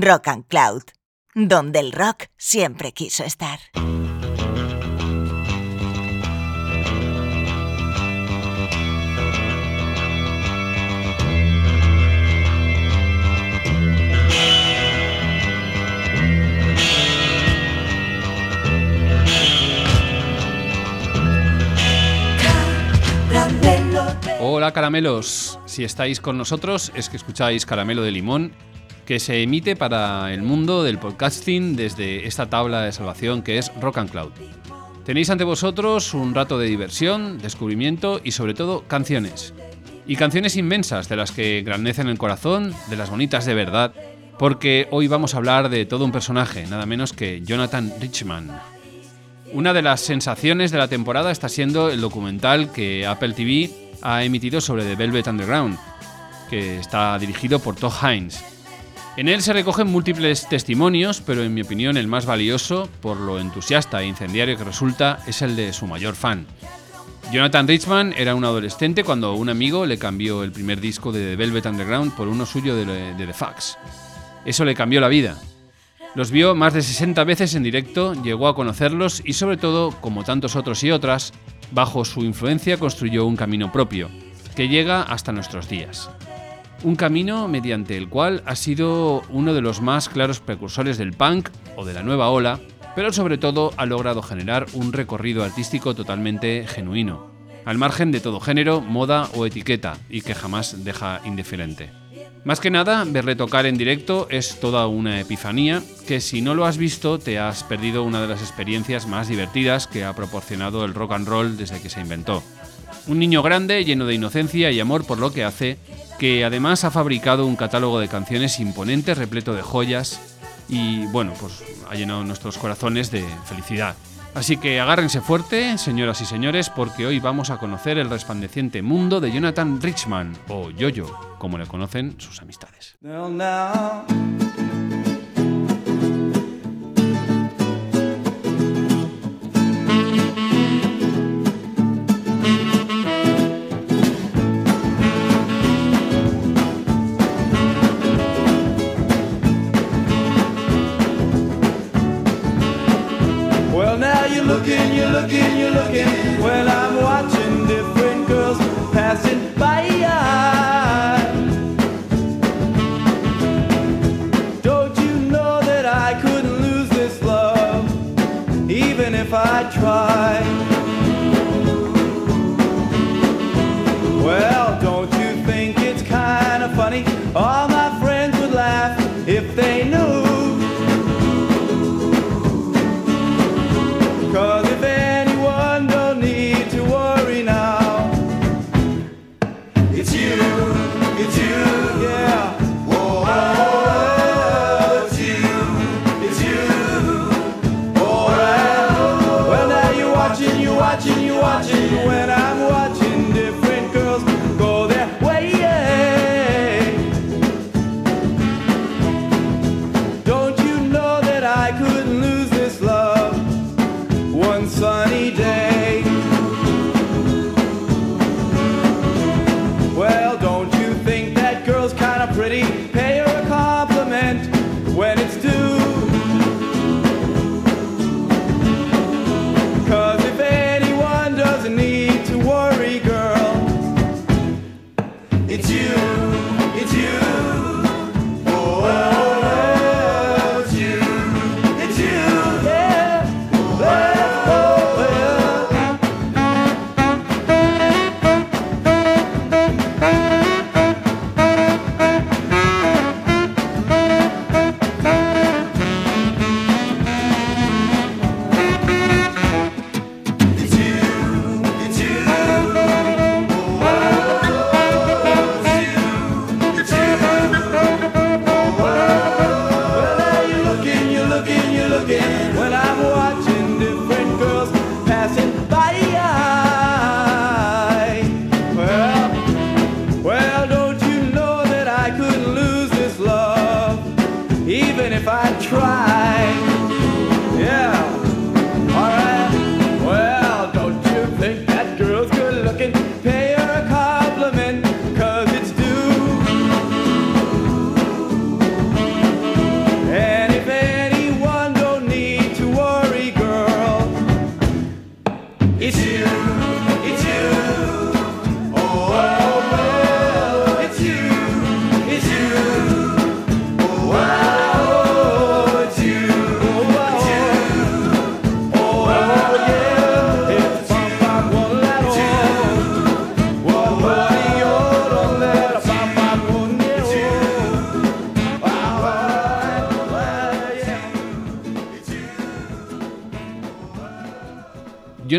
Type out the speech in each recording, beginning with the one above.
Rock and Cloud, donde el rock siempre quiso estar. Hola caramelos, si estáis con nosotros es que escucháis Caramelo de Limón, que se emite para el mundo del podcasting desde esta tabla de salvación que es Rock and Cloud. Tenéis ante vosotros un rato de diversión, descubrimiento y sobre todo canciones. Y canciones inmensas de las que grandecen el corazón, de las bonitas de verdad, porque hoy vamos a hablar de todo un personaje, nada menos que Jonathan Richman. Una de las sensaciones de la temporada está siendo el documental que Apple TV ha emitido sobre The Velvet Underground, que está dirigido por Todd Hines. En él se recogen múltiples testimonios, pero en mi opinión el más valioso, por lo entusiasta e incendiario que resulta, es el de su mayor fan. Jonathan Richman era un adolescente cuando un amigo le cambió el primer disco de The Velvet Underground por uno suyo de, The Fax. Eso le cambió la vida. Los vio más de 60 veces en directo, llegó a conocerlos y sobre todo, como tantos otros y otras, bajo su influencia construyó un camino propio, que llega hasta nuestros días. Un camino mediante el cual ha sido uno de los más claros precursores del punk o de la nueva ola, pero sobre todo ha logrado generar un recorrido artístico totalmente genuino, al margen de todo género, moda o etiqueta, y que jamás deja indiferente. Más que nada, verle tocar en directo es toda una epifanía que si no lo has visto te has perdido una de las experiencias más divertidas que ha proporcionado el rock and roll desde que se inventó. Un niño grande, lleno de inocencia y amor por lo que hace, que además ha fabricado un catálogo de canciones imponente, repleto de joyas y bueno, pues ha llenado nuestros corazones de felicidad. Así que agárrense fuerte, señoras y señores, porque hoy vamos a conocer el resplandeciente mundo de Jonathan Richman, o Yoyo, como le conocen sus amistades.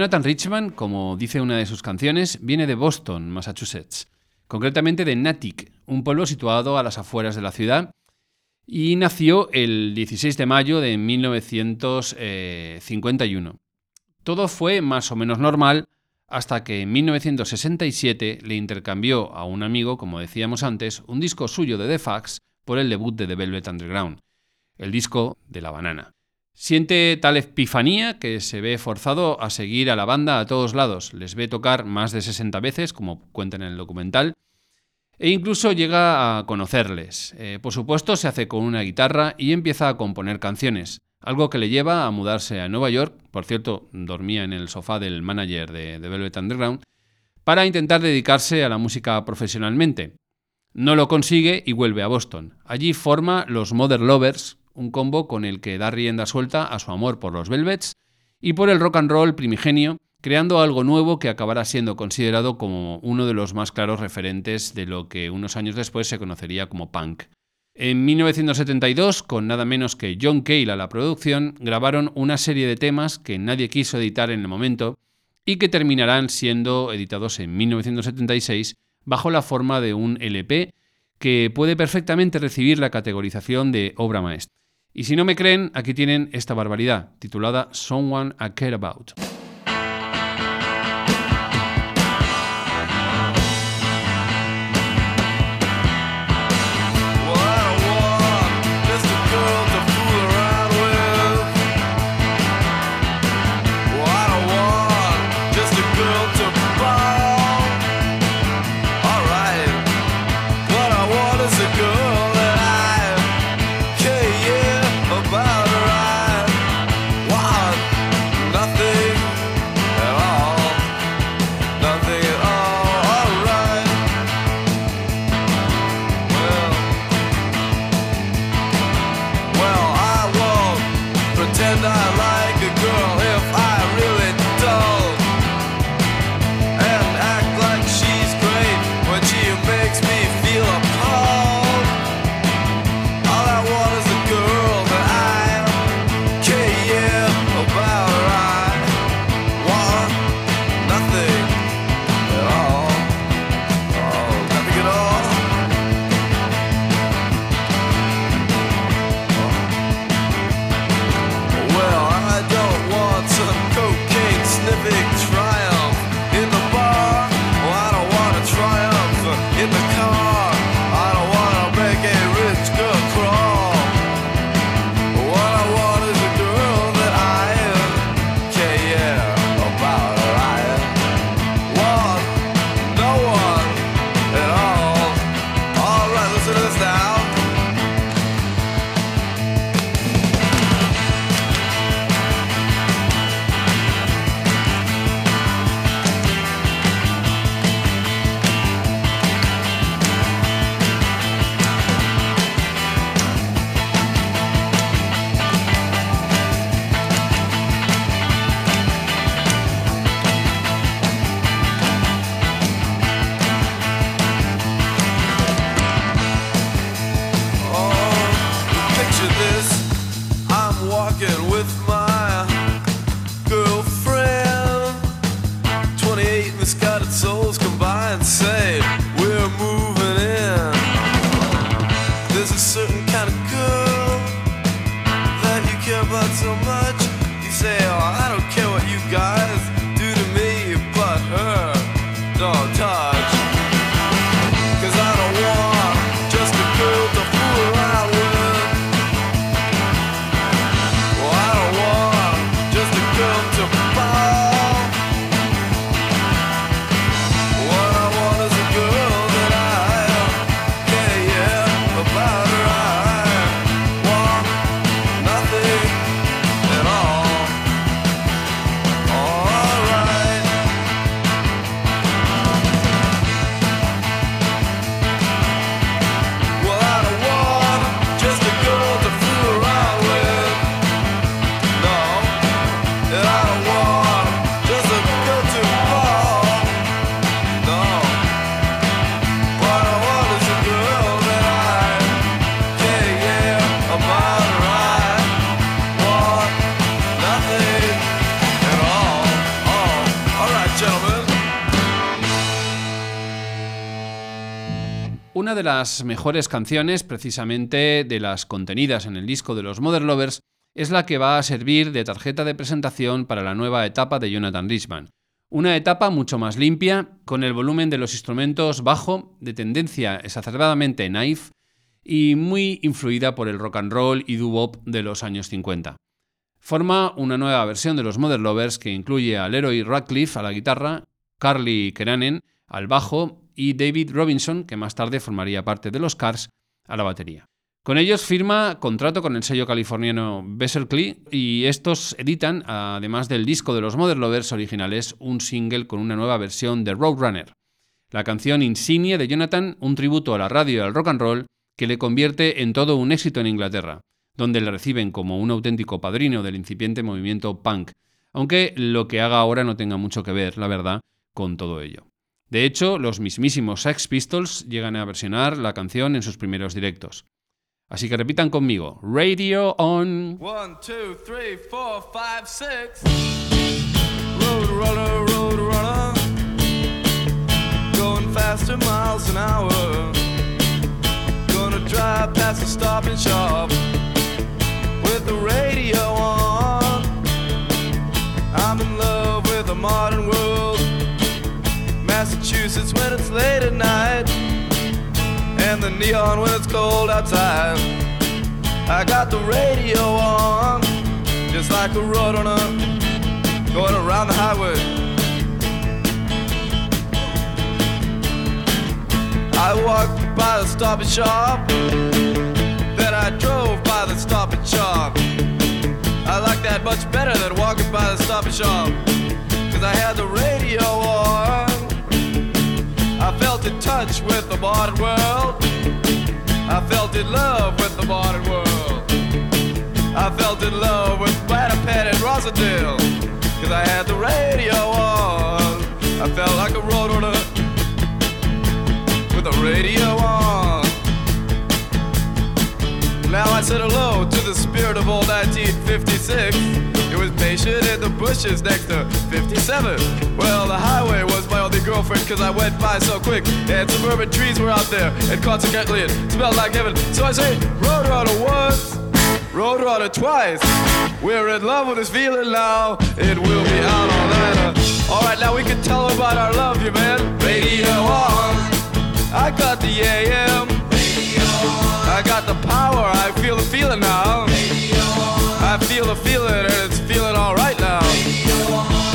Jonathan Richman, como dice una de sus canciones, viene de Boston, Massachusetts, concretamente de Natick, un pueblo situado a las afueras de la ciudad, y nació el 16 de mayo de 1951. Todo fue más o menos normal hasta que en 1967 le intercambió a un amigo, como decíamos antes, un disco suyo de The Fax por el debut de The Velvet Underground, el disco de la banana. Siente tal epifanía que se ve forzado a seguir a la banda a todos lados, les ve tocar más de 60 veces, como cuenta en el documental, e incluso llega a conocerles. Eh, por supuesto, se hace con una guitarra y empieza a componer canciones algo que le lleva a mudarse a Nueva York, por cierto, dormía en el sofá del manager de, Velvet Underground, para intentar dedicarse a la música profesionalmente. No lo consigue y vuelve a Boston. Allí forma los Mother Lovers, un combo con el que da rienda suelta a su amor por los Velvets y por el rock and roll primigenio, creando algo nuevo que acabará siendo considerado como uno de los más claros referentes de lo que unos años después se conocería como punk. En 1972, con nada menos que John Cale a la producción, grabaron una serie de temas que nadie quiso editar en el momento y que terminarán siendo editados en 1976 bajo la forma de un LP que puede perfectamente recibir la categorización de obra maestra. Y si no me creen, aquí tienen esta barbaridad, titulada Someone I Care About. Una de las mejores canciones, precisamente de las contenidas en el disco de los Mother Lovers, es la que va a servir de tarjeta de presentación para la nueva etapa de Jonathan Richman. Una etapa mucho más limpia, con el volumen de los instrumentos bajo, de tendencia exacerbadamente knife y muy influida por el rock and roll y doo-wop de los años 50. Forma una nueva versión de los Mother Lovers que incluye a Leroy Radcliffe a la guitarra, Carly Keranen al bajo y David Robinson, que más tarde formaría parte de los Cars, a la batería. Con ellos firma contrato con el sello californiano Besselklee y estos editan, además del disco de los Mother Lovers originales, un single con una nueva versión de Roadrunner, la canción insignia de Jonathan, un tributo a la radio y al rock and roll que le convierte en todo un éxito en Inglaterra, donde le reciben como un auténtico padrino del incipiente movimiento punk, aunque lo que haga ahora no tenga mucho que ver, la verdad, con todo ello. De hecho, los mismísimos Sex Pistols llegan a versionar la canción en sus primeros directos. Así que repitan conmigo. Radio on. One, two, three, four, five, six. Going faster miles an hour. Gonna drive past the stop and shop with the radio on. I'm in love with the modern world. Massachusetts when it's late at night and the neon when it's cold outside. I got the radio on, just like a road runner going around the highway. I walked by the stop and shop, then I drove by the stop and shop. I like that much better than walking by the stop and shop, cause I had the radio on. I felt in touch with the modern world. I felt in love with the modern world. I felt in love with Platypet and Rosendale. Cause I had the radio on. I felt like a road runner with the radio on. Now I said hello to the spirit of old 1956. Patient in the bushes next to 57. Well, the highway was my only girlfriend cause I went by so quick. And suburban trees were out there, and consequently it smelled like heaven. So I say, Roadrunner once, Roadrunner twice. We're in love with this feeling now. It will be out all night. Alright, now we can tell about our love, you man. Radio on. I got the AM. Radio on. I got the power, I feel the feeling now. I feel the feeling, and it's feeling alright now.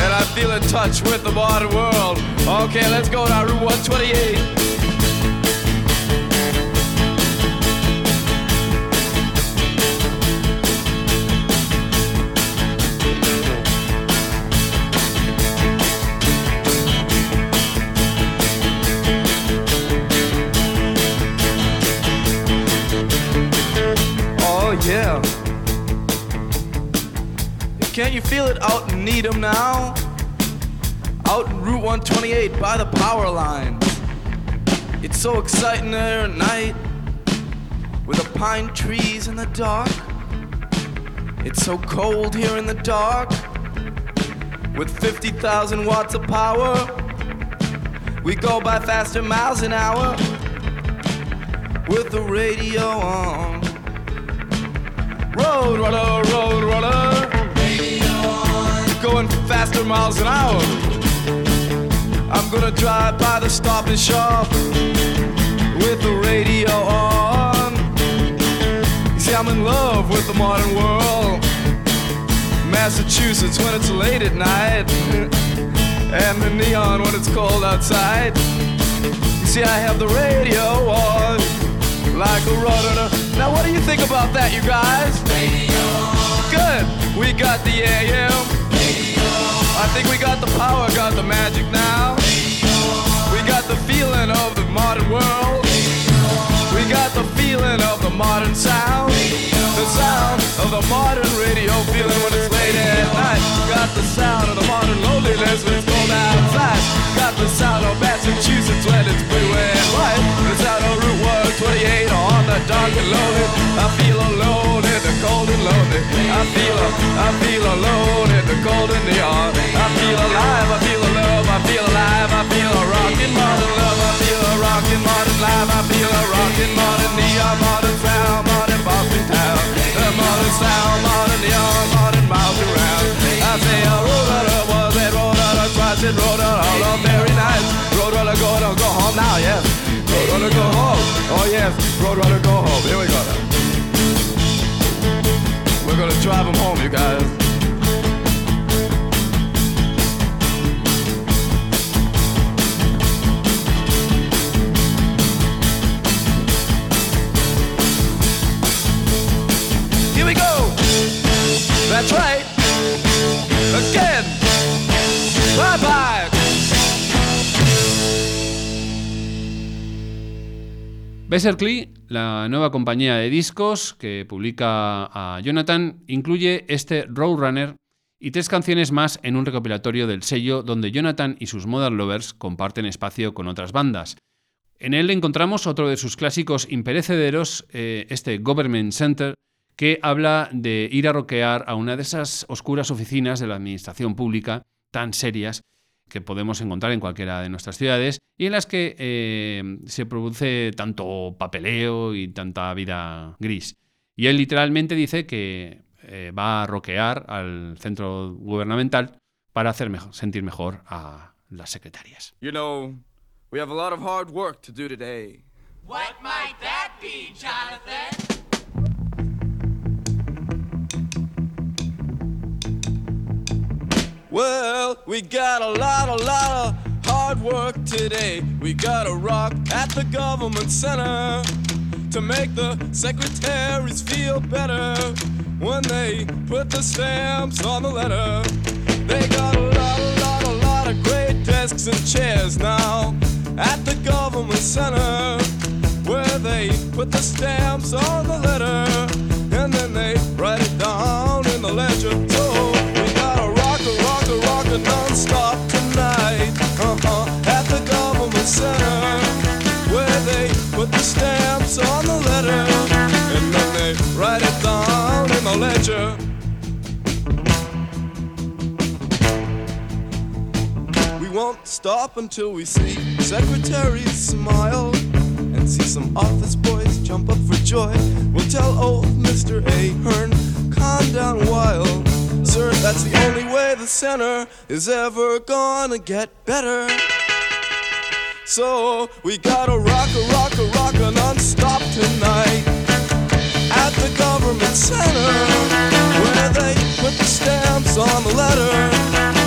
And I feel in touch with the modern world. Okay, let's go to Route 128. Can't you feel it out in Needham now? Out in Route 128 by the power line. It's so exciting there at night with the pine trees in the dark. It's so cold here in the dark with 50,000 watts of power. We go by faster miles an hour with the radio on. Road runner, road. Going faster miles an hour. I'm gonna drive by the stop and shop with the radio on. You see, I'm in love with the modern world. Massachusetts when it's late at night, and the neon when it's cold outside. You see, I have the radio on like a runner. Now, what do you think about that, you guys? Radio on. Good. We got the AM. I think we got the power, got the magic now. We got the feeling of the modern world. We got the feeling of the modern sound. The sound of the modern radio feeling when it's late at night. Got the sound of the modern loneliness outside. Got the sound of Massachusetts when it's blue and white. The sound of Route 128 on the dark and lonely. I feel alone in the cold and lonely. I feel, I feel alone in the cold and neon. I feel alive, I feel love, I feel alive, I feel a rockin' modern love, I feel a rockin' modern life, I feel a modern sound, modern Boston town. The modern sound, modern neon, modern miles around. I say, oh, a roadrunner was a roadrunner, twice it roadrunner, all of very nice. Roadrunner, go, don't go home now, yes. Roadrunner, go home. Oh, yes, roadrunner, go home. Here we go. We're gonna drive him home, you guys. Here we go. That's right. Besserkly, la nueva compañía de discos que publica a Jonathan, incluye este Roadrunner y tres canciones más en un recopilatorio del sello donde Jonathan y sus Modern Lovers comparten espacio con otras bandas. En él encontramos otro de sus clásicos imperecederos, eh, este Government Center, que habla de ir a roquear a una de esas oscuras oficinas de la administración pública tan serias que podemos encontrar en cualquiera de nuestras ciudades y en las que eh, se produce tanto papeleo y tanta vida gris. Y él literalmente dice que eh, va a roquear al centro gubernamental para hacer mejor- sentir mejor a las secretarias. You know, we have a lot of hard work to do today. What might that be, Jonathan? Well, we got a lot, a lot of hard work today. We gotta rock at the government center to make the secretaries feel better when they put the stamps on the letter. They got a lot, a lot, a lot of great desks and chairs now at the government center where they put the stamps on the letter and then they write it down in the ledger. Where they put the stamps on the letter and then they write it down in the ledger. We won't stop until we see secretaries smile and see some office boys jump up for joy. We'll tell old Mr. Ahern, calm down while. Sir, that's the only way the center is ever gonna get better. So we gotta rock a rock a rock a non-stop tonight at the government center where they put the stamps on the letter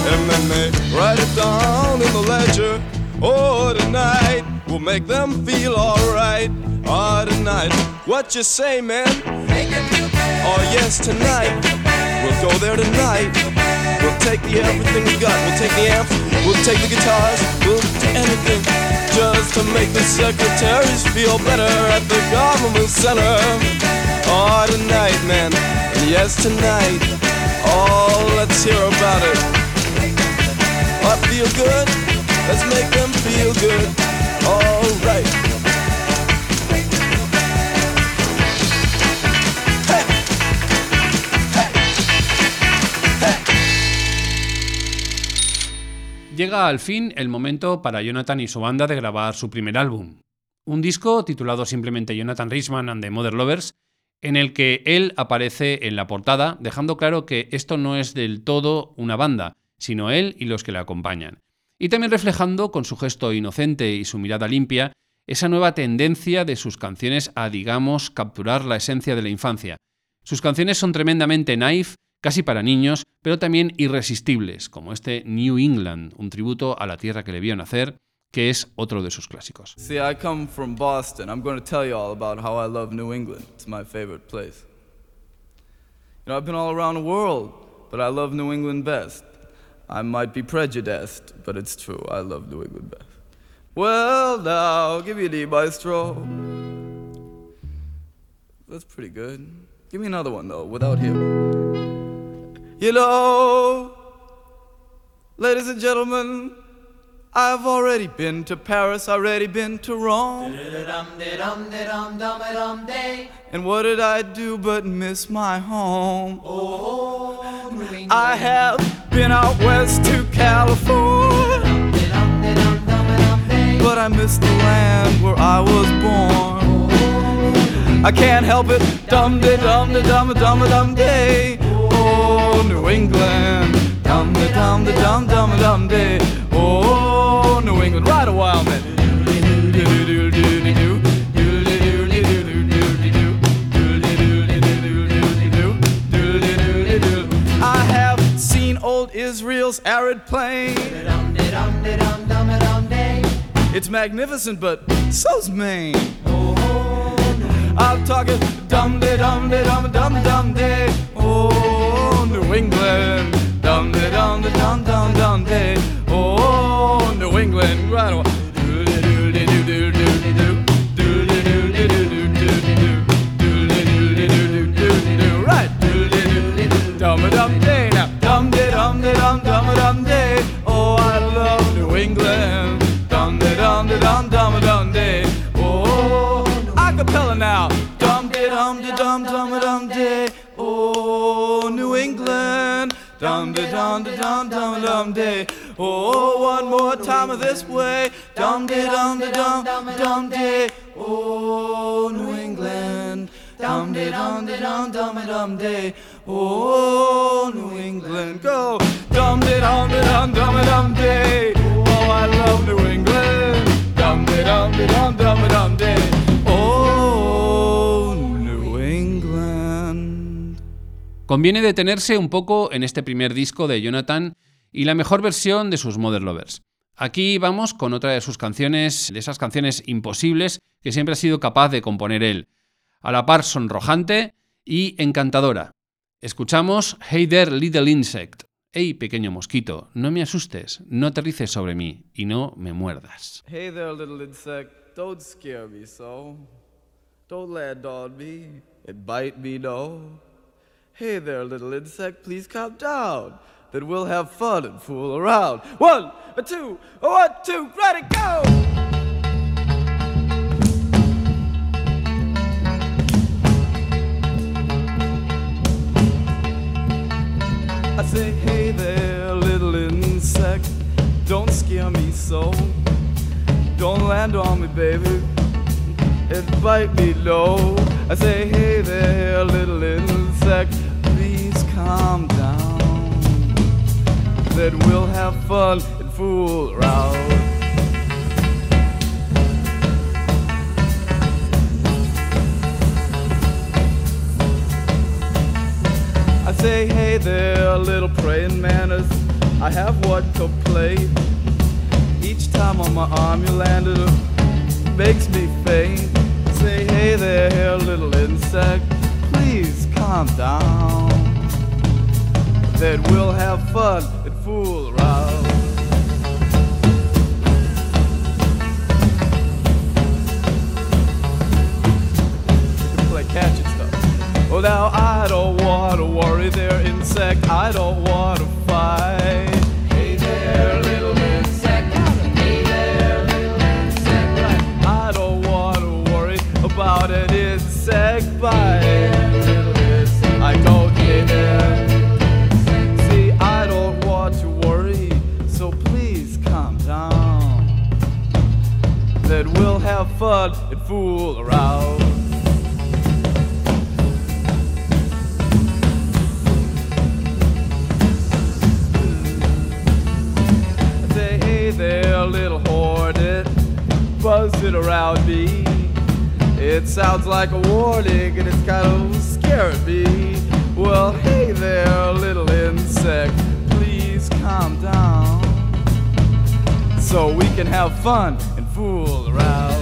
and then they write it down in the ledger. Oh, tonight we'll make them feel alright. Oh, tonight, what you say, man? Oh, yes, tonight we'll go there tonight. We'll take the everything we got. We'll take the amps. We'll take the guitars. We'll do anything just to make the secretaries feel better at the government center. Oh, tonight, man. Yes, tonight. Oh, let's hear about it. What feel good? Let's make them feel good. All Llega al fin el momento para Jonathan y su banda de grabar su primer álbum. Un disco titulado simplemente Jonathan Richman and the Mother Lovers, en el que él aparece en la portada, dejando claro que esto no es del todo una banda, sino él y los que le acompañan. Y también reflejando, con su gesto inocente y su mirada limpia, esa nueva tendencia de sus canciones a, digamos, capturar la esencia de la infancia. Sus canciones son tremendamente naif, casi para niños, pero también irresistibles, como este New England, un tributo a la tierra que le vio nacer, que es otro de sus clásicos. See, I come from Boston. I'm going to tell you all about how I love New England. It's my favorite place. You know, I've been all around the world, but I love New England best. I might be prejudiced, but it's true. I love New England best. Well, now, give me the maestro. That's pretty good. Give me another one, though, without him. Know, ladies and gentlemen, I've already been to Paris, already been to Rome. And what did I do but miss my home? I have been out west to California, but I miss the land where I was born. I can't help it. Dum de dum de dum dum dum day. Oh, New England. Dum de dum de dum dum dum day. Oh, New England. Right a while, man. I have seen old Israel's arid plain. It's magnificent, but so's Maine. I'm talking dum de dum de dum dum dum day. Oh, New England. Dum de dum de dum dum dum day. Oh, New England. Right. Dum de dum dum dum day. Oh, one more time of this way. Dum de dum de dum dum day. Oh, New England. Dum de dum de dum dum dum day. Oh, New England. Go. Dum de dum de dum dum dum day. Oh, I love New England. Dum de dum de dum dum dum day. Oh, Conviene detenerse un poco en este primer disco de Jonathan y la mejor versión de sus Mother Lovers. Aquí vamos con otra de sus canciones, de esas canciones imposibles que siempre ha sido capaz de componer él. A la par sonrojante y encantadora. Escuchamos Hey There Little Insect. Hey pequeño mosquito, no me asustes, no aterrices sobre mí y no me muerdas. Hey there, little insect, don't scare me so. Don't land on me and bite me, no. Hey there, little insect, please calm down. Then we'll have fun and fool around. One, a two, a one, two, ready, go! I say, hey there, little insect, don't scare me so. Don't land on me, baby, and bite me low. I say, hey there, little insect, please calm down. Then we'll have fun and fool around. I say, hey there, little praying mantis. I have one complaint. Each time on my arm you landed, makes me faint. Say, hey there, little insect, calm down. Then we'll have fun and fool around. Play catch and stuff. Well, now I don't want to worry there, insect. I don't want to fight. Hey there, little insect. Hey there, little insect. I don't want to worry about an insect bite. Have fun and fool around. I Say, hey there, little hornet, buzzing around me. It sounds like a warning and it's kind of scaring me. Well, hey there, little insect, please calm down. So we can have fun and fool around.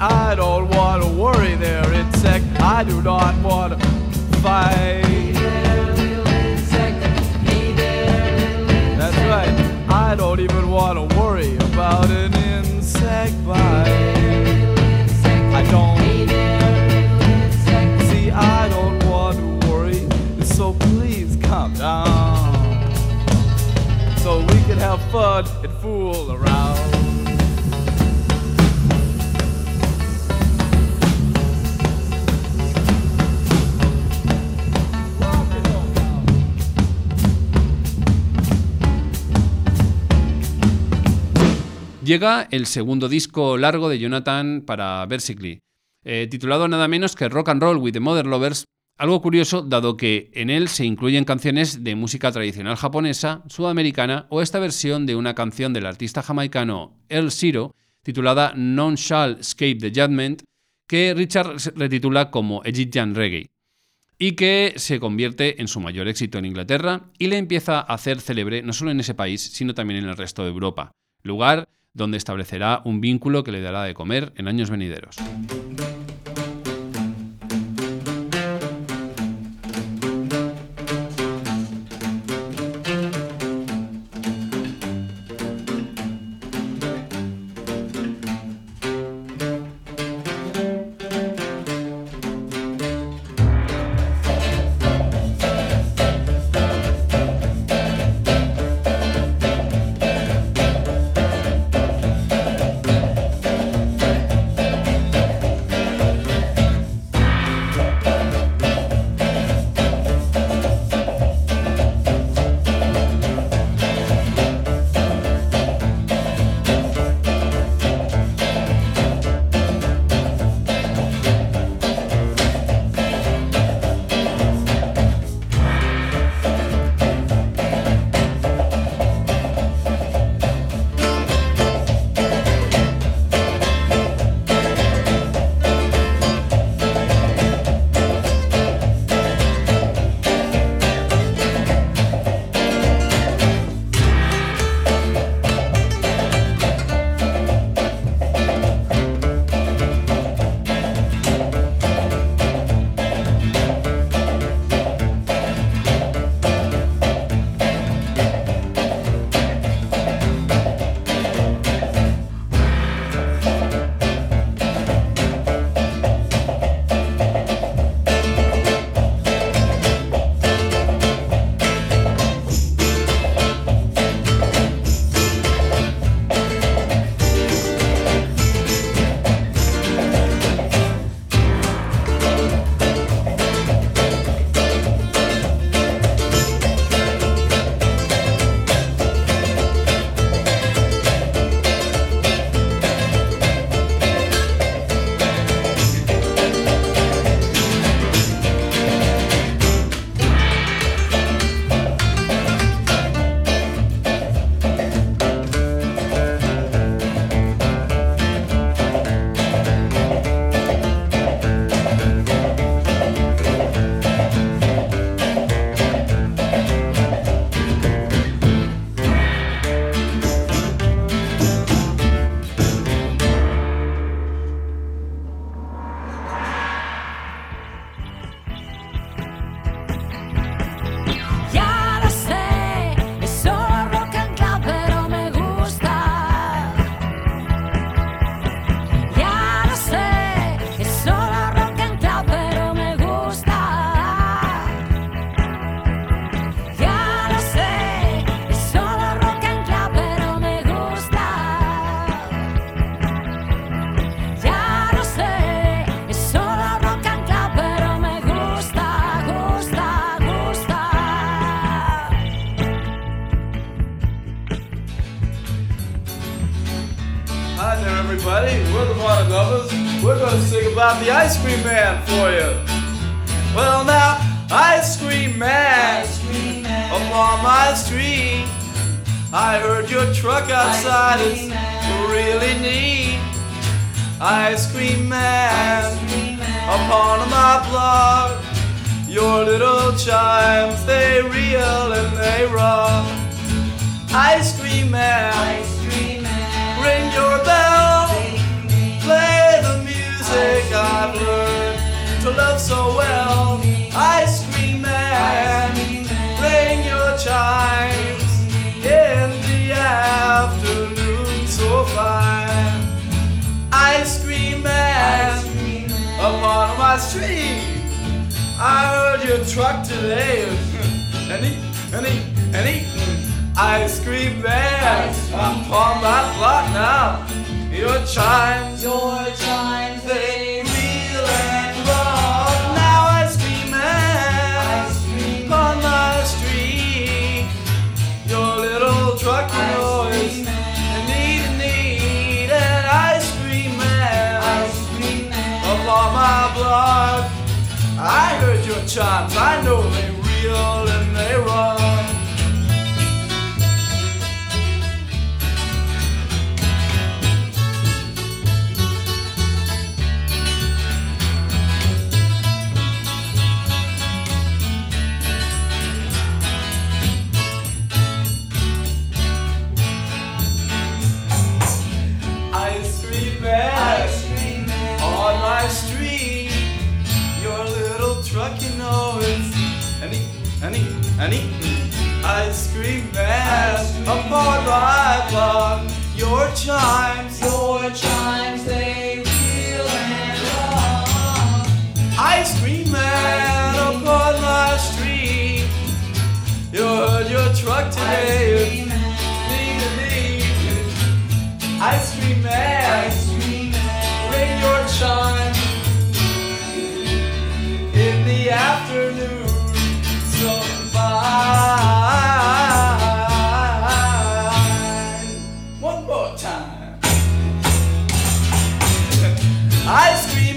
I don't want to worry there, insect. I do not want to fight. That's right. I don't even want to worry about an insect bite. I don't. See, I don't want to worry, so please calm down. So we can have fun and fool around. Llega el segundo disco largo de Jonathan para Versically, eh, titulado nada menos que Rock and Roll with the Mother Lovers, algo curioso dado que en él se incluyen canciones de música tradicional japonesa, sudamericana o esta versión de una canción del artista jamaicano Earl Zero titulada Non Shall Escape the Judgment, que Richard retitula como Egyptian Reggae y que se convierte en su mayor éxito en Inglaterra y le empieza a hacer célebre no solo en ese país, sino también en el resto de Europa, lugar donde establecerá un vínculo que le dará de comer en años venideros. Ice Cream Man for you. Well, now, Ice Cream Man, upon my street. I heard your truck outside is really neat. Ice Cream Man, upon my block. Your little chimes, they reel and they rock. Ice Cream Man, ring your bell. To love so well. Ice Cream Man, ring your chimes in the afternoon so fine. Ice Cream Man, upon my street. I heard your truck today, and eat, and eat, and eat. Ice cream man, upon my block now. Your chimes, I know upon my block. Your chimes, your chimes, they reel and rock. Ice cream man, upon my street. You heard your truck today. it's ding-a-ding. Ice cream man, ice cream man, ring your chime in the afternoon.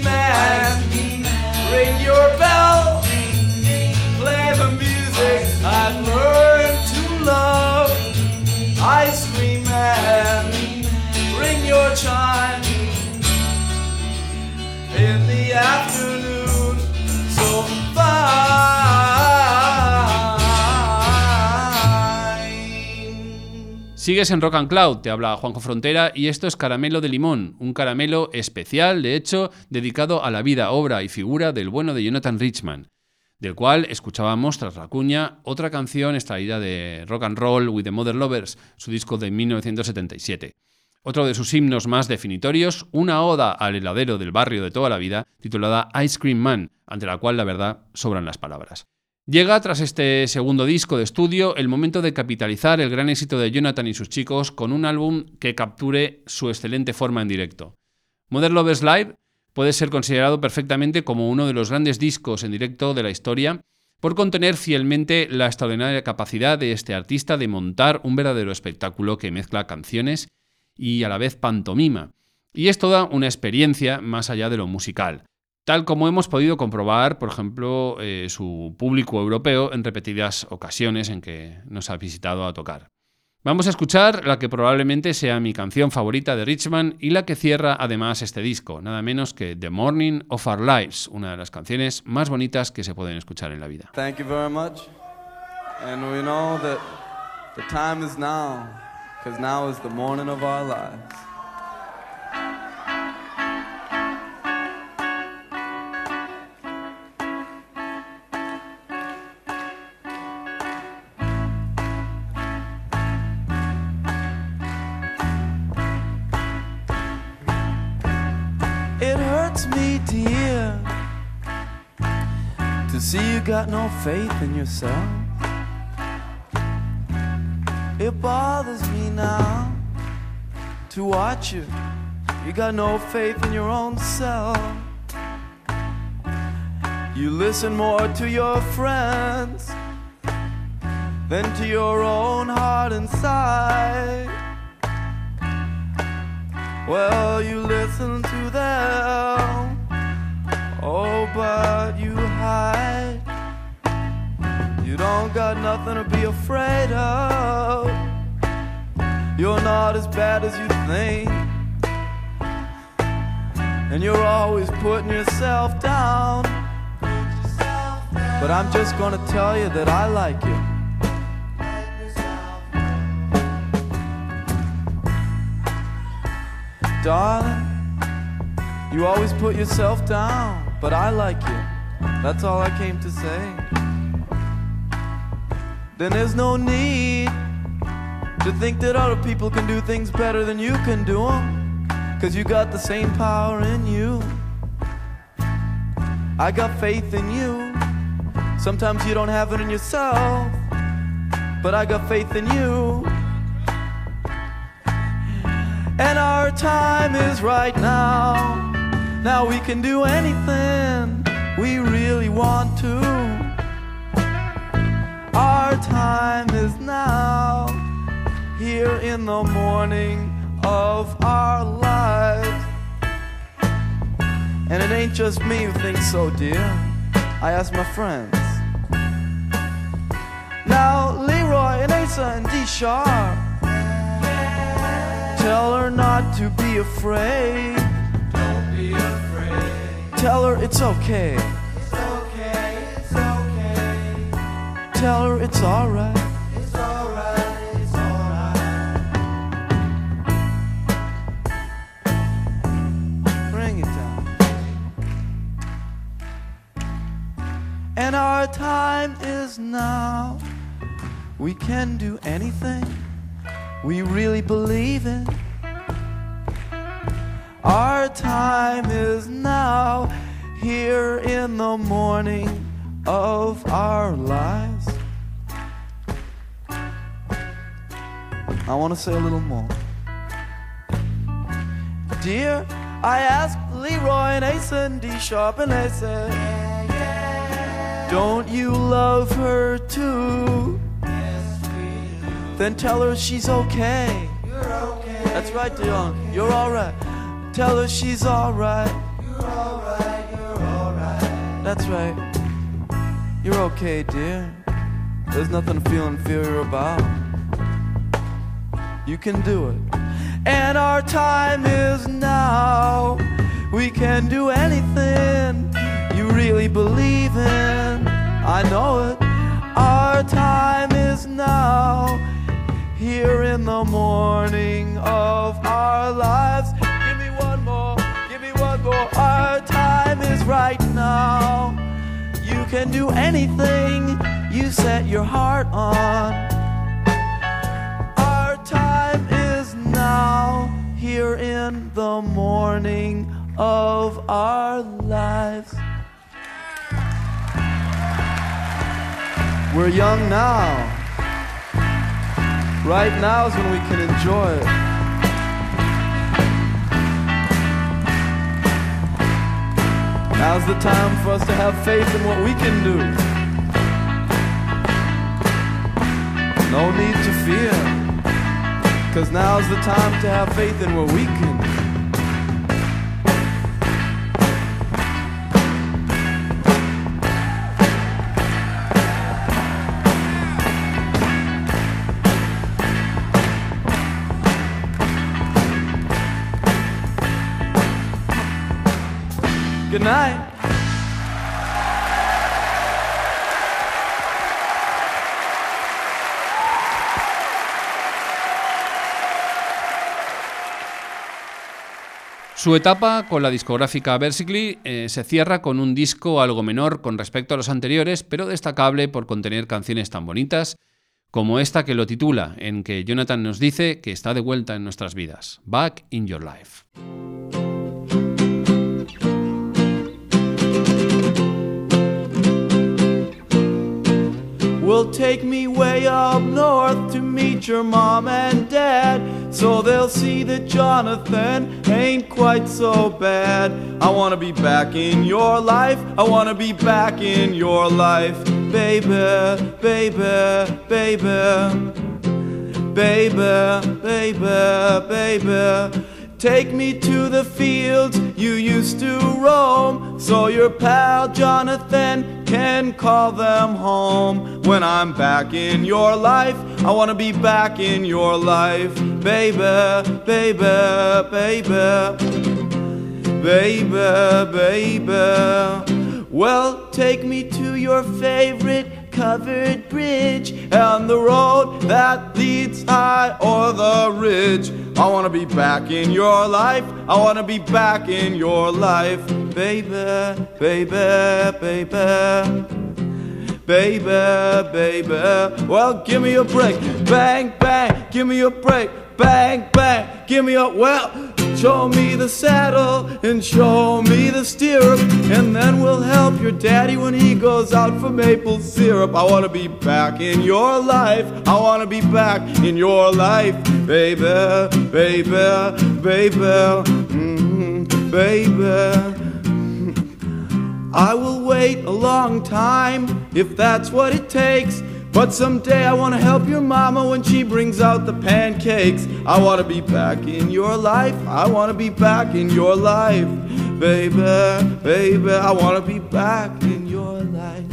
Ice Sigues en Rock and Cloud, te habla Juanjo Frontera y esto es Caramelo de Limón, un caramelo especial, de hecho, dedicado a la vida, obra y figura del bueno de Jonathan Richman, del cual escuchábamos tras la cuña otra canción extraída de Rock and Roll with the Mother Lovers, su disco de 1977. Otro de sus himnos más definitorios, una oda al heladero del barrio de toda la vida, titulada Ice Cream Man, ante la cual la verdad sobran las palabras. Llega tras este segundo disco de estudio el momento de capitalizar el gran éxito de Jonathan y sus chicos con un álbum que capture su excelente forma en directo. Mother Lovers Live puede ser considerado perfectamente como uno de los grandes discos en directo de la historia por contener fielmente la extraordinaria capacidad de este artista de montar un verdadero espectáculo que mezcla canciones y a la vez pantomima. Y es toda una experiencia más allá de lo musical, tal como hemos podido comprobar, por ejemplo, eh, su público europeo en repetidas ocasiones en que nos ha visitado a tocar. Vamos a escuchar la que probablemente sea mi canción favorita de Richman y la que cierra además este disco, nada menos que The Morning of Our Lives, una de las canciones más bonitas que se pueden escuchar en la vida. Thank you very much. And we know that the time is now, because now is the morning of our lives. To see you got no faith in yourself. It bothers me now to watch you. You got no faith in your own self. You listen more to your friends than to your own heart inside. Well, you listen to them. Oh, but you nothing to be afraid of. You're not as bad as you think. And you're always putting yourself down. But I'm just gonna tell you that I like you. Darling, you always put yourself down, but I like you. That's all I came to say. Then there's no need to think that other people can do things better than you can do them. Cause you got the same power in you. I got faith in you. Sometimes you don't have it in yourself, but I got faith in you. And our time is right now. Now we can do anything we really want to. Our time is now. Here in the morning of our lives. And it ain't just me who thinks so, dear. I asked my friends. Now, Leroy and Asa and D Sharpe. Tell her not to be afraid. Don't be afraid. Tell her. It's okay, Tell her it's alright. It's alright, it's alright. Bring it down. And our time is now. We can do anything we really believe in. Our time is now, here in the morning of our lives. I want to say a little more. Dear, I asked Leroy and Ace and D Sharpe, and they said, Don't you love her too? Then tell her she's okay. You're okay, That's right, Dion. You're alright. Tell her she's alright. you're alright, you're alright. That's right. You're okay, dear. There's nothing to feel inferior about. You can do it. And our time is now. We can do anything you really believe in. I know it. Our time is now. Here in the morning of our lives. Give me one more. Give me one more. Our time is right now. You can do anything you set your heart on. Here in the morning of our lives. We're young now. Right now is when we can enjoy it. Now's the time for us to have faith in what we can do. No need to fear. Cause now's the time to have faith in what we can Su etapa con la discográfica Versically eh, se cierra con un disco algo menor con respecto a los anteriores, pero destacable por contener canciones tan bonitas como esta que lo titula, en que Jonathan nos dice que está de vuelta en nuestras vidas, Back in Your Life. Will take me way up north to meet your mom and dad. So they'll see that Jonathan ain't quite so bad. I wanna be back in your life. I wanna be back in your life. Baby, baby, baby. Baby, baby, baby. Take me to the fields you used to roam, so your pal Jonathan can call them home. When I'm back in your life, I wanna be back in your life, baby, baby, baby. Baby, baby. Well, take me to your favorite covered bridge and the road that leads high o'er the ridge. I wanna be back in your life. I wanna be back in your life, baby, baby, baby. Baby, baby, well, give me a break. Bang, bang, give me a break. Bang, bang, give me a well. Show me the saddle and show me the stirrup, and then we'll help your daddy when he goes out for maple syrup. I wanna be back in your life. I wanna be back in your life, baby, baby, baby, mm, baby. I will wait a long time if that's what it takes. But someday I wanna help your mama when she brings out the pancakes. I wanna be back in your life. I wanna be back in your life. Baby, baby, I wanna be back in your life.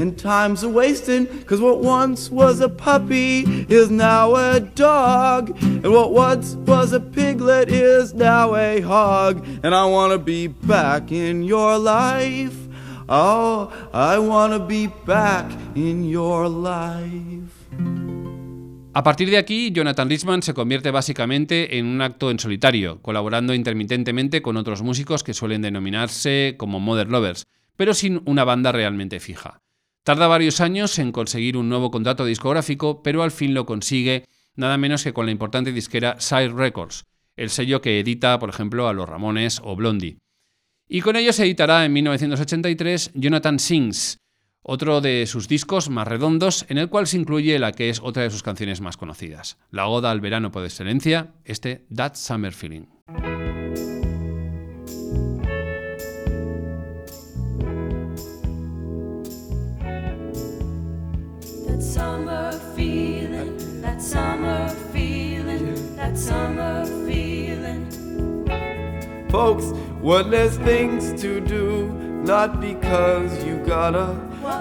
And time's a wasting, cause what once was a puppy is now a dog. And what once was a piglet is now a hog. And I wanna be back in your life. Oh, I wanna be back in your life. A partir de aquí, Jonathan Richman se convierte básicamente en un acto en solitario, colaborando intermitentemente con otros músicos que suelen denominarse como Mother Lovers, pero sin una banda realmente fija. Tarda varios años en conseguir un nuevo contrato discográfico, pero al fin lo consigue nada menos que con la importante disquera Side Records, el sello que edita, por ejemplo, a Los Ramones o Blondie. Y con ello se editará en 1983 Jonathan Sings, otro de sus discos más redondos, en el cual se incluye la que es otra de sus canciones más conocidas, la Oda al Verano por excelencia, este That Summer Feeling. That summer feeling, that summer feeling, that summer feeling. Folks, when there's things to do, not because you gotta.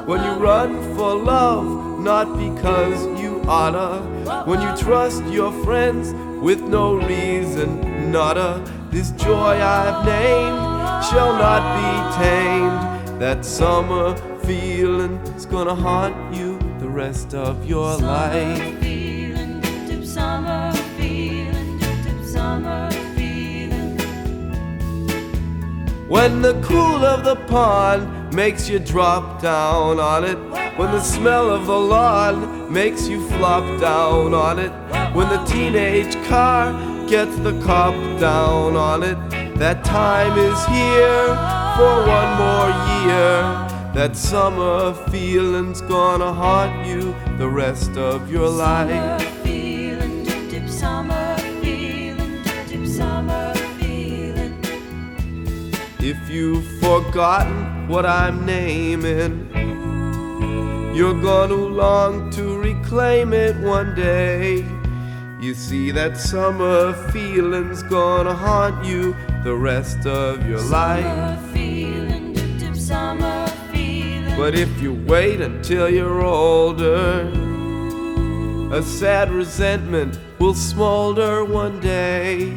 When you run for love, not because you oughta. When you trust your friends with no reason, nada. This joy I've named shall not be tamed. That summer feeling is gonna haunt you the rest of your life. Feeling, dip, summer feeling, dip, dip, summer When the cool of the pond makes you drop down on it. When the smell of the lawn makes you flop down on it. When the teenage car gets the cop down on it. That time is here for one more year. That summer feeling's gonna haunt you the rest of your life. Summer feeling, dip, dip, summer If you've forgotten what I'm naming, you're gonna long to reclaim it one day. You see, that summer feeling's gonna haunt you the rest of your life. Feeling, dip, dip, summer feeling. But if you wait until you're older, a sad resentment will smolder one day.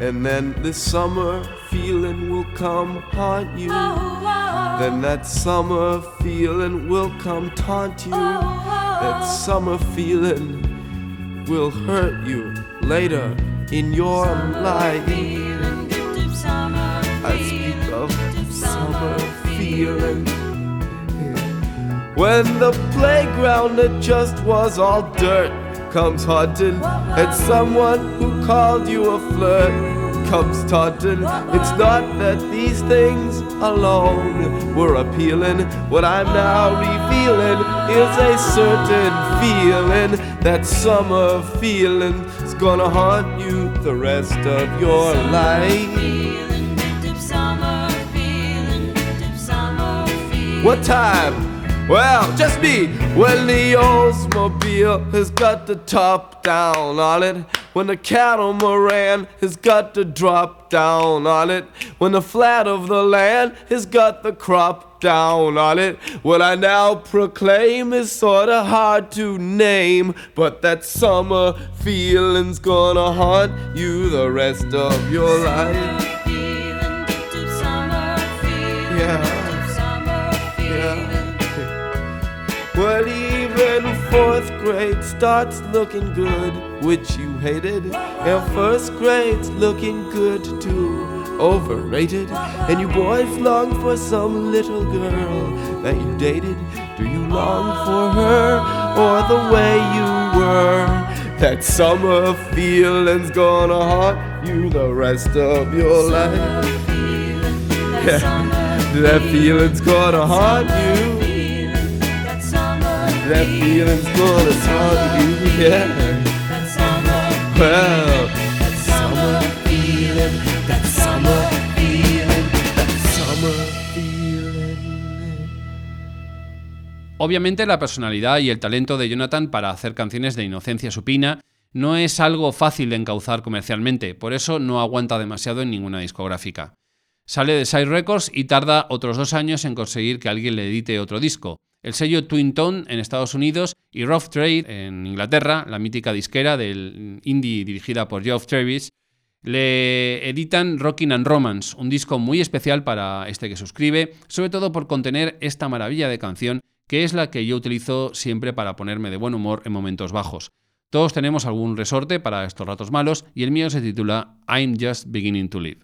And then this summer feeling will come haunt you. Then that summer feeling will come taunt you. That summer feeling will hurt you later in your life. Feeling, dip, dip, summer I speak of dip, summer feeling. When the playground that just was all dirt comes haunting, and someone who called you a flirt comes taunting. It's not that these things alone were appealing. What I'm now revealing is a certain feeling. That summer feeling is gonna haunt you the rest of your life. feeling, dip, dip, summer feeling, dip, dip, summer feeling. What time? Well, just me. When the Oldsmobile has got the top down on it. When the catamaran has got to drop down on it. When the flat of the land has got the crop down on it. What I now proclaim is sorta hard to name. But that summer feeling's gonna haunt you the rest of your life. Feeling, dip, dip, summer feeling, Yeah. dip, dip, summer feeling. Well, even fourth grade starts looking good, which you hated. And first grade's looking good too, overrated. And you boys long for some little girl that you dated. Do you long for her or the way you were? That summer feeling's gonna haunt you the rest of your life. Yeah. That feeling's gonna haunt you. That feeling's gonna haunt you, yeah. Obviamente la personalidad y el talento de Jonathan para hacer canciones de inocencia supina no es algo fácil de encauzar comercialmente, por eso no aguanta demasiado en ninguna discográfica. Sale de Side Records y tarda otros dos años en conseguir que alguien le edite otro disco. El sello Twin Tone en Estados Unidos y Rough Trade en Inglaterra, la mítica disquera del indie dirigida por Geoff Travis, le editan Rockin' and Romance, un disco muy especial para este que suscribe, sobre todo por contener esta maravilla de canción que es la que yo utilizo siempre para ponerme de buen humor en momentos bajos. Todos tenemos algún resorte para estos ratos malos y el mío se titula I'm Just Beginning to Live.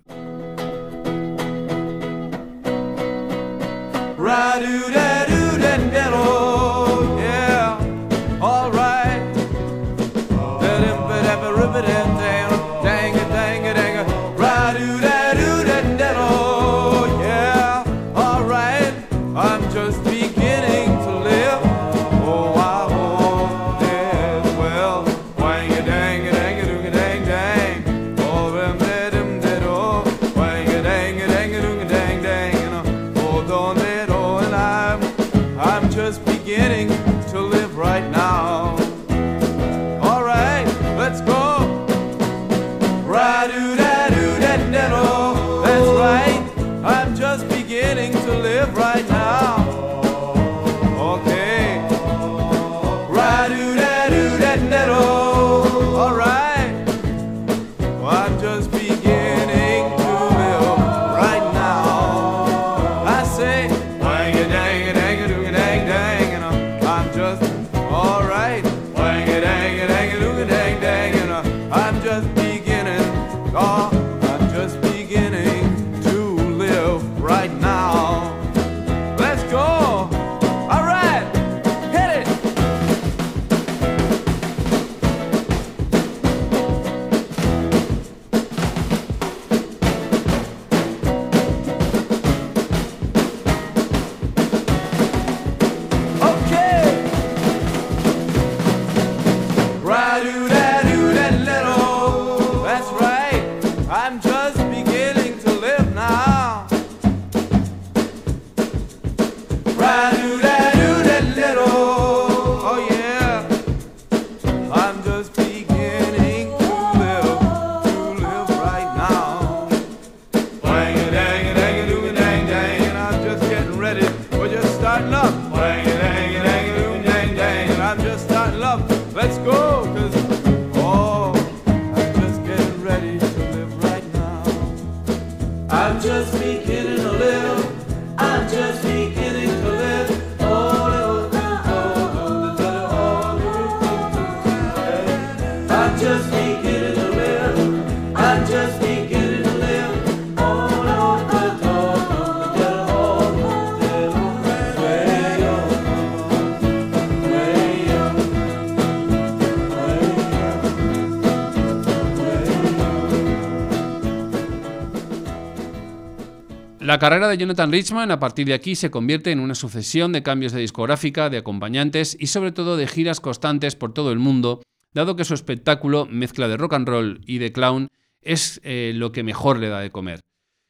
La carrera de Jonathan Richman a partir de aquí se convierte en una sucesión de cambios de discográfica, de acompañantes y sobre todo de giras constantes por todo el mundo, dado que su espectáculo, mezcla de rock and roll y de clown, es eh, lo que mejor le da de comer.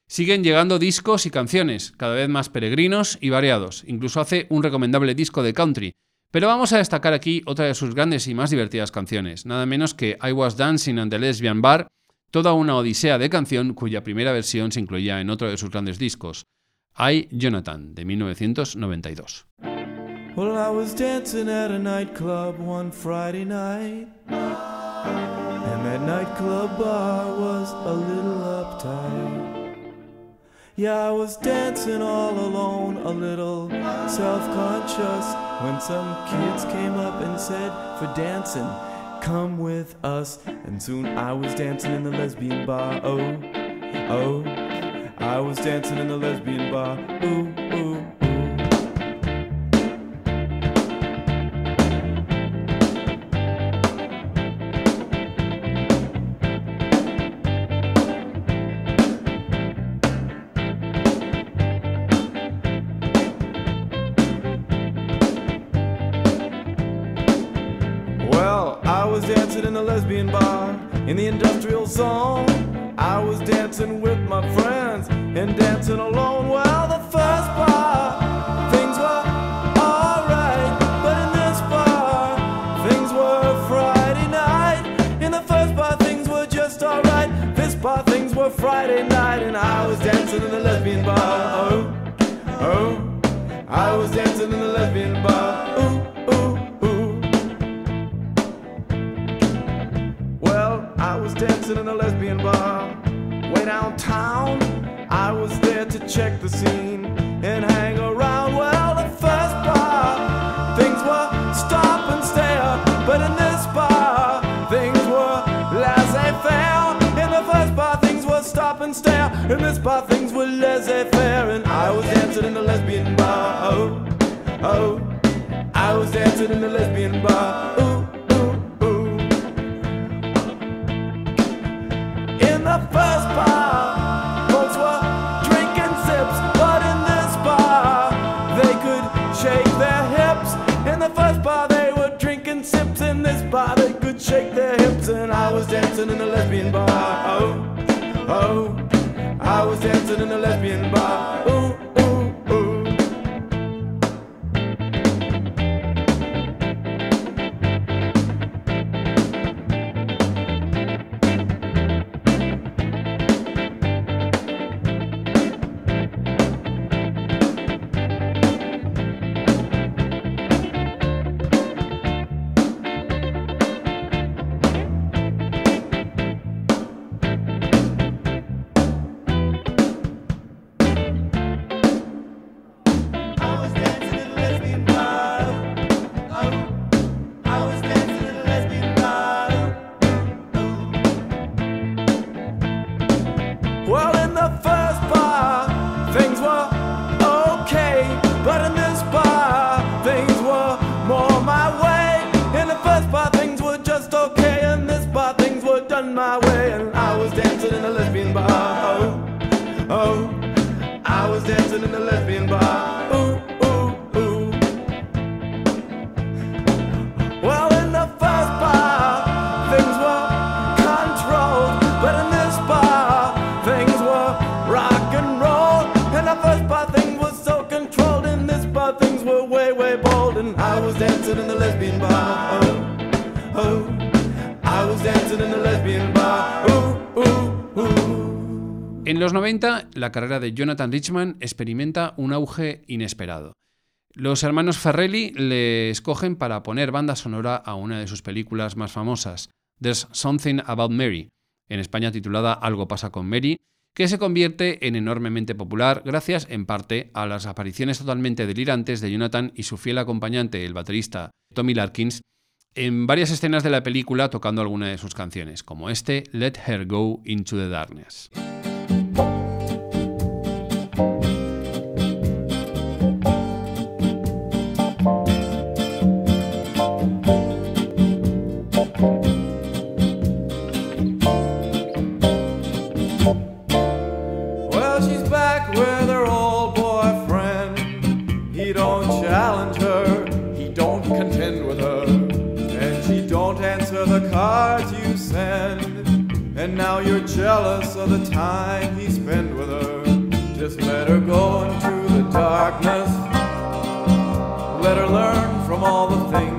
Siguen llegando discos y canciones, cada vez más peregrinos y variados, incluso hace un recomendable disco de country, pero vamos a destacar aquí otra de sus grandes y más divertidas canciones, nada menos que I Was Dancing at the Lesbian Bar, toda una odisea de canción cuya primera versión se incluía en otro de sus grandes discos, I, Jonathan, de 1992. Well, I was dancing at a nightclub one Friday night. And that nightclub bar was a little uptight. Yeah, I was dancing all alone, a little self conscious. When some kids came up and said, For dancing, come with us. And soon I was dancing in the lesbian bar. Oh, oh. I was dancing in the lesbian bar. Ooh, ooh, In the industrial zone. I was dancing with my friends and dancing alone while the first bar things were alright, but in this bar things were Friday night. In the first bar things were just alright. This bar things were Friday night, and I was dancing in the lesbian bar. Oh, oh, I was dancing in the lesbian. dancing in the lesbian bar. Oh, oh. I was dancing in the lesbian bar. En los 90, la carrera de Jonathan Richman experimenta un auge inesperado. Los hermanos Ferrelli le escogen para poner banda sonora a una de sus películas más famosas, There's Something About Mary, en España titulada Algo pasa con Mary, que se convierte en enormemente popular gracias en parte a las apariciones totalmente delirantes de Jonathan y su fiel acompañante, el baterista Tommy Larkins, en varias escenas de la película tocando alguna de sus canciones, como este Let Her Go Into the Darkness. you're jealous of the time he spent with her. Just let her go into the darkness. Let her learn from all the things.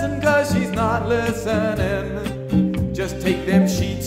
listen cause she's not listening. Just take them sheets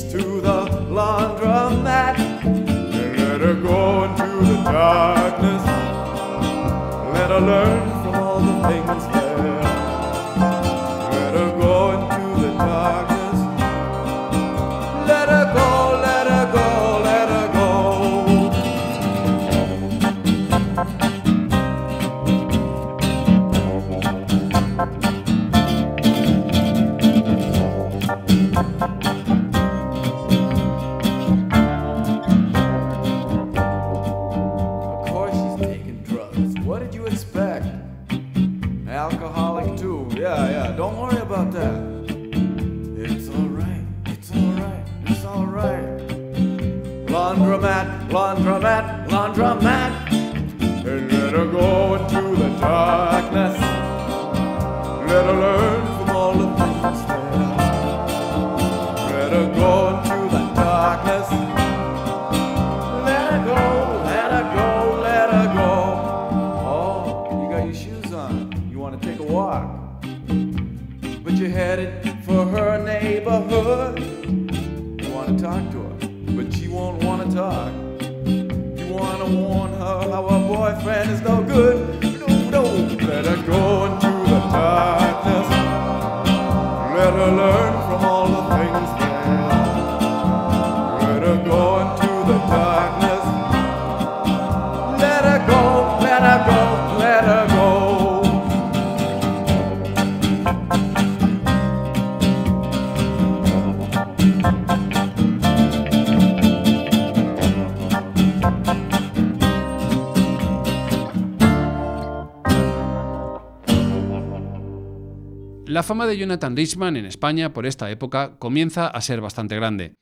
La fama de Jonathan Richman en España por esta época comienza a ser bastante grande.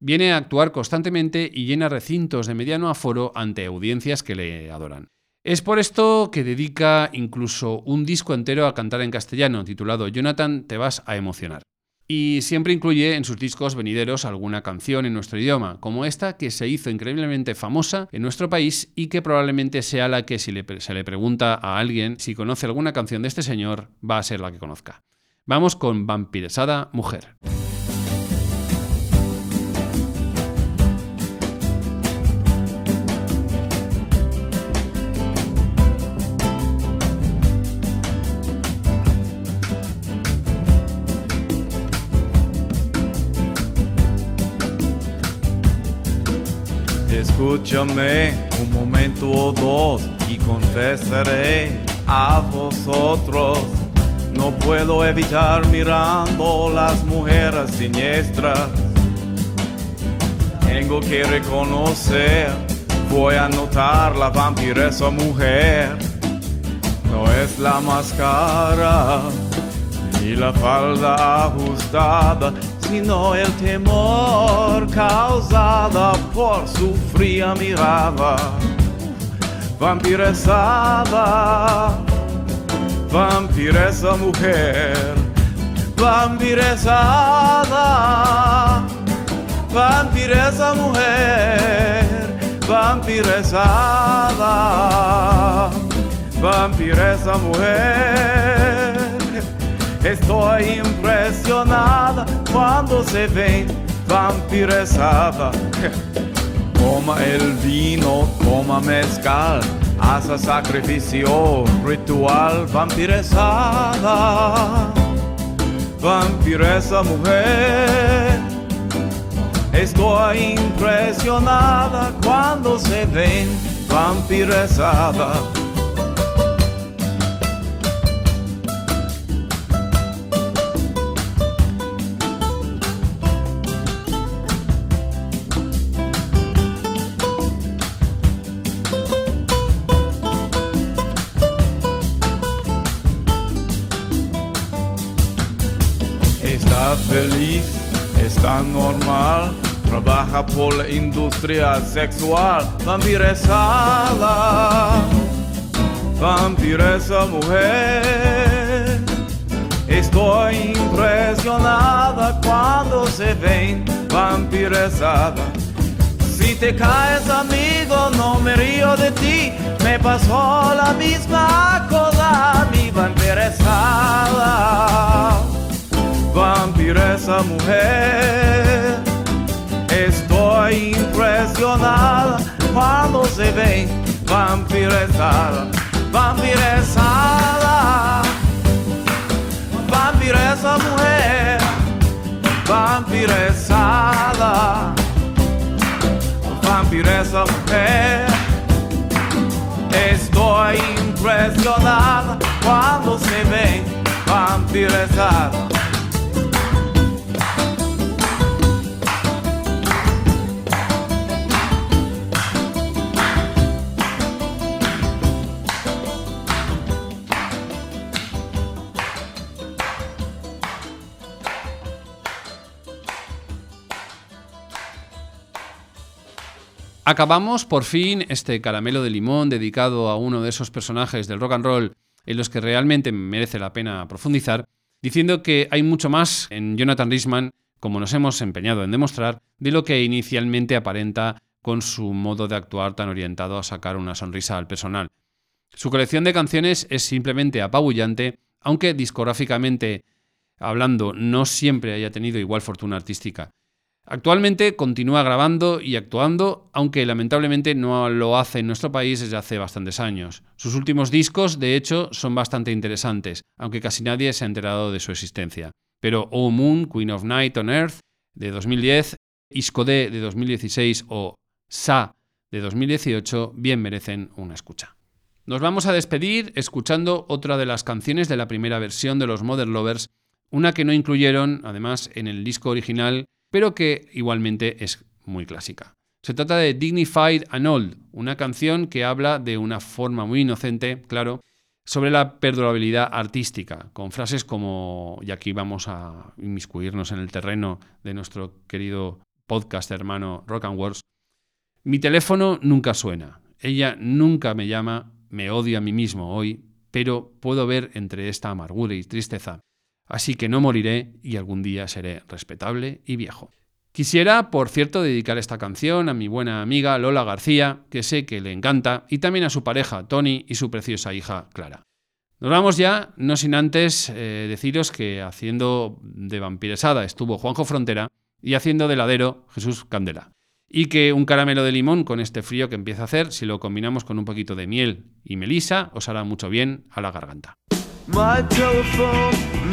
Viene a actuar constantemente y llena recintos de mediano aforo ante audiencias que le adoran. Es por esto que dedica incluso un disco entero a cantar en castellano, titulado Jonathan, te vas a emocionar. Y siempre incluye en sus discos venideros alguna canción en nuestro idioma, como esta que se hizo increíblemente famosa en nuestro país y que probablemente sea la que si se le pregunta a alguien si conoce alguna canción de este señor, va a ser la que conozca. Vamos con Vampiresada Mujer. Escúchame un momento o dos y confesaré a vosotros. No puedo evitar mirando las mujeres siniestras. Tengo que reconocer, voy a notar la vampiresa mujer. No es la máscara ni la falda ajustada, sino el temor causada por su fría mirada. Vampiresada, vampiresa mujer, vampiresada, vampiresa mujer, vampiresada, vampiresa mujer. Estoy impresionada cuando se ven vampiresada. Toma el vino, toma mezcal, hace sacrificio ritual vampiresada. Vampiresa mujer. Estoy impresionada cuando se ven vampiresada. Por la industria sexual, vampiresada, vampiresa mujer. Estoy impresionada cuando se ven vampiresada. Si te caes amigo, no me río de ti, me pasó la misma cosa, mi vampiresada vampiresa mujer. Estoy impresionada cuando se ve vampiresada, vampiresada, vampiresa mujer, vampiresada, vampiresa mujer. Estoy impresionada cuando se ve vampiresada. Acabamos por fin este caramelo de limón dedicado a uno de esos personajes del rock and roll en los que realmente merece la pena profundizar, diciendo que hay mucho más en Jonathan Richman, como nos hemos empeñado en demostrar, de lo que inicialmente aparenta con su modo de actuar tan orientado a sacar una sonrisa al personal. Su colección de canciones es simplemente apabullante, aunque discográficamente hablando no siempre haya tenido igual fortuna artística. Actualmente continúa grabando y actuando, aunque lamentablemente no lo hace en nuestro país desde hace bastantes años. Sus últimos discos, de hecho, son bastante interesantes, aunque casi nadie se ha enterado de su existencia. Pero Oh Moon, Queen of Night on Earth, de 2010, Iscode de 2016 o Sa de 2018 bien merecen una escucha. Nos vamos a despedir escuchando otra de las canciones de la primera versión de los Mother Lovers, una que no incluyeron, además, en el disco original pero que igualmente es muy clásica. Se trata de Dignified and Old, una canción que habla de una forma muy inocente, claro, sobre la perdurabilidad artística, con frases como, y aquí vamos a inmiscuirnos en el terreno de nuestro querido podcast hermano Rock and Wars, mi teléfono nunca suena, ella nunca me llama, me odio a mí mismo hoy, pero puedo ver entre esta amargura y tristeza Así que no moriré y algún día seré respetable y viejo. Quisiera, por cierto, dedicar esta canción a mi buena amiga Lola García, que sé que le encanta, y también a su pareja Tony y su preciosa hija Clara. Nos vamos ya, no sin antes eh, deciros que haciendo de vampiresada estuvo Juanjo Frontera y haciendo de ladero Jesús Candela. Y que un caramelo de limón con este frío que empieza a hacer, si lo combinamos con un poquito de miel y melisa, os hará mucho bien a la garganta.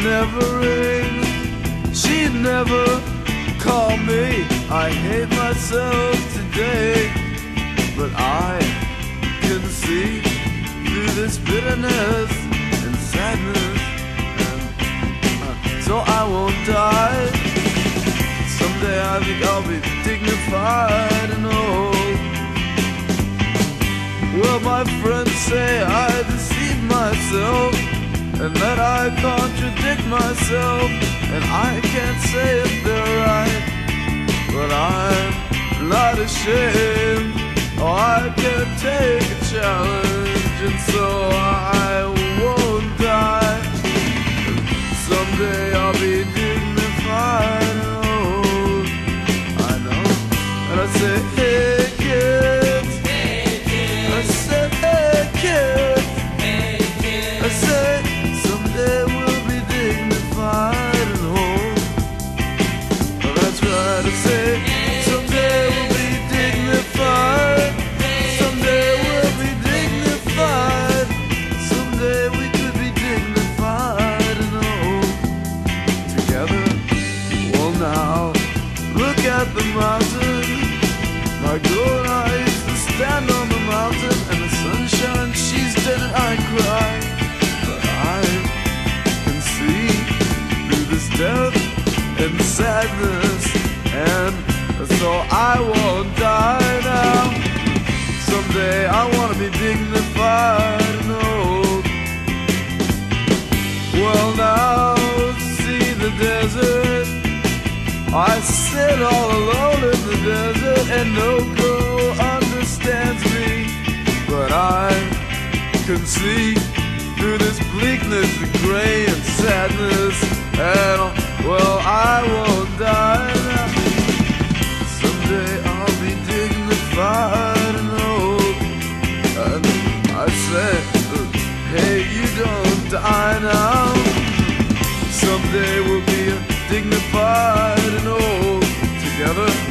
Never rings. She never called me. I hate myself today, but I can see through this bitterness and sadness, and uh, so I won't die. Someday I think I'll be dignified and old. Well, my friends say I deceive myself and that I contradict myself, and I can't say if they're right, but I'm not ashamed. Oh, I can take a challenge, and so I won't die. Someday I'll be dignified old. I know, and I say, sadness, and so I won't die now. Someday I wanna be dignified and old. Well, now see the desert. I sit all alone in the desert and no girl understands me. But I can see through this bleakness, the gray and sadness. And well, I won't die now. Someday I'll be dignified and old. And I say, hey, you don't die now. Someday we'll be dignified and old together.